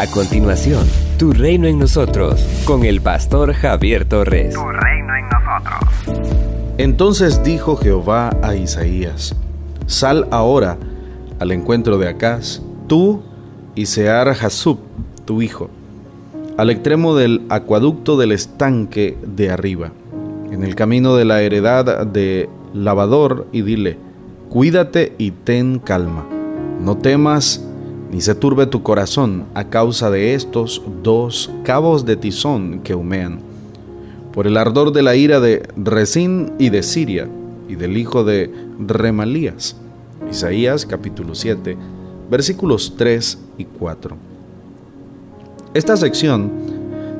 A continuación, Tu reino en nosotros, con el pastor Javier Torres. Tu reino en nosotros. Entonces dijo Jehová a Isaías, Sal ahora al encuentro de Acaz, tú y Sear Hasub, tu hijo, al extremo del acueducto del estanque de arriba, en el camino de la heredad de lavador, y dile, Cuídate y ten calma, no temas ni se turbe tu corazón a causa de estos dos cabos de tizón que humean, por el ardor de la ira de Resín y de Siria, y del hijo de Remalías. Isaías capítulo 7, versículos 3 y 4. Esta sección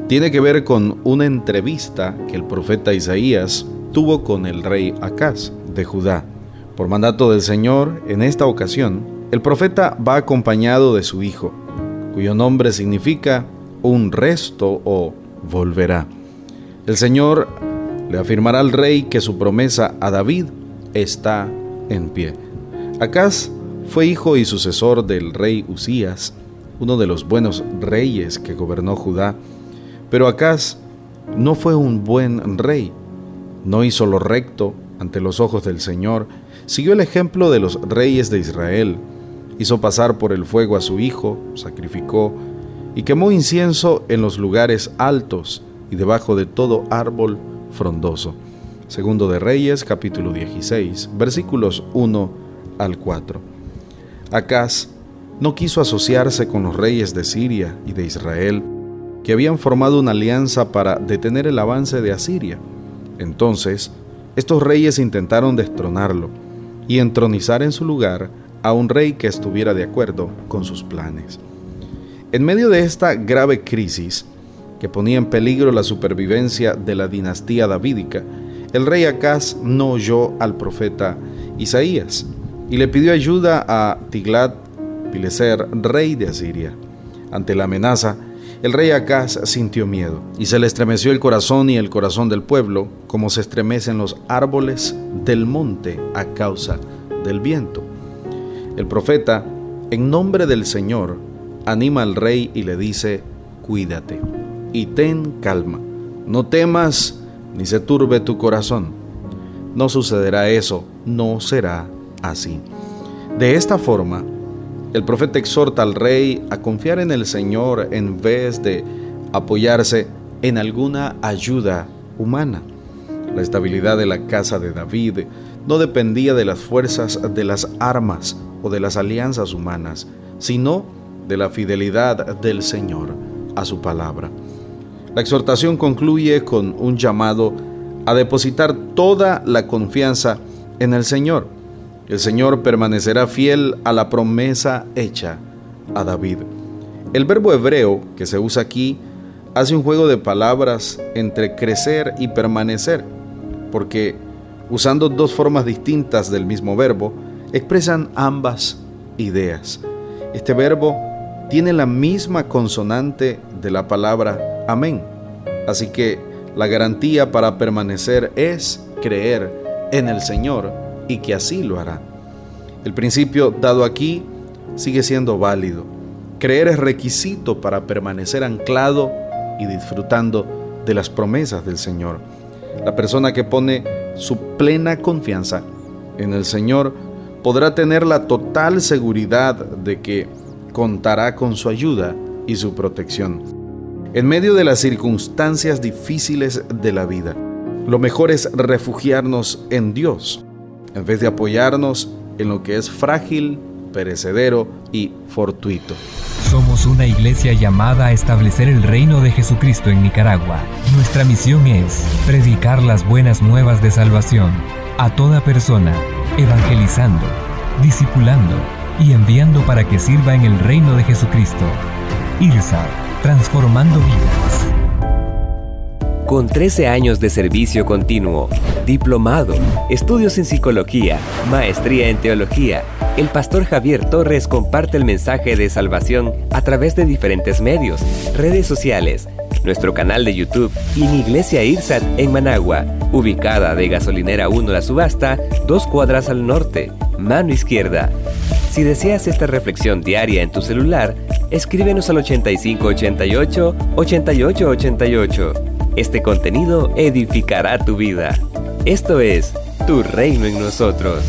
tiene que ver con una entrevista que el profeta Isaías tuvo con el rey Acaz de Judá. Por mandato del Señor, en esta ocasión, el profeta va acompañado de su hijo, cuyo nombre significa un resto o volverá. El Señor le afirmará al rey que su promesa a David está en pie. Acaz fue hijo y sucesor del rey Usías, uno de los buenos reyes que gobernó Judá, pero Acaz no fue un buen rey, no hizo lo recto ante los ojos del Señor, siguió el ejemplo de los reyes de Israel, hizo pasar por el fuego a su hijo, sacrificó y quemó incienso en los lugares altos y debajo de todo árbol frondoso. Segundo de Reyes, capítulo 16, versículos 1 al 4. Acaz no quiso asociarse con los reyes de Siria y de Israel, que habían formado una alianza para detener el avance de Asiria. Entonces, estos reyes intentaron destronarlo y entronizar en su lugar a un rey que estuviera de acuerdo con sus planes. En medio de esta grave crisis, que ponía en peligro la supervivencia de la dinastía davídica, el rey Acaz no oyó al profeta Isaías y le pidió ayuda a Tiglat Pileser, rey de Asiria. Ante la amenaza, el rey Acaz sintió miedo y se le estremeció el corazón y el corazón del pueblo, como se estremecen los árboles del monte a causa del viento. El profeta, en nombre del Señor, anima al rey y le dice, cuídate y ten calma, no temas ni se turbe tu corazón. No sucederá eso, no será así. De esta forma, el profeta exhorta al rey a confiar en el Señor en vez de apoyarse en alguna ayuda humana. La estabilidad de la casa de David no dependía de las fuerzas de las armas o de las alianzas humanas, sino de la fidelidad del Señor a su palabra. La exhortación concluye con un llamado a depositar toda la confianza en el Señor. El Señor permanecerá fiel a la promesa hecha a David. El verbo hebreo que se usa aquí hace un juego de palabras entre crecer y permanecer, porque usando dos formas distintas del mismo verbo, expresan ambas ideas. Este verbo tiene la misma consonante de la palabra amén. Así que la garantía para permanecer es creer en el Señor y que así lo hará. El principio dado aquí sigue siendo válido. Creer es requisito para permanecer anclado y disfrutando de las promesas del Señor. La persona que pone su plena confianza en el Señor podrá tener la total seguridad de que contará con su ayuda y su protección. En medio de las circunstancias difíciles de la vida, lo mejor es refugiarnos en Dios, en vez de apoyarnos en lo que es frágil, perecedero y fortuito. Somos una iglesia llamada a establecer el reino de Jesucristo en Nicaragua. Nuestra misión es predicar las buenas nuevas de salvación a toda persona evangelizando, discipulando y enviando para que sirva en el reino de Jesucristo. IRSA, transformando vidas. Con 13 años de servicio continuo, diplomado, estudios en psicología, maestría en teología, el pastor Javier Torres comparte el mensaje de salvación a través de diferentes medios, redes sociales, nuestro canal de YouTube y en Iglesia Irsat en Managua, ubicada de Gasolinera 1 La Subasta, dos cuadras al norte, mano izquierda. Si deseas esta reflexión diaria en tu celular, escríbenos al 8588 8888. Este contenido edificará tu vida. Esto es Tu Reino en nosotros.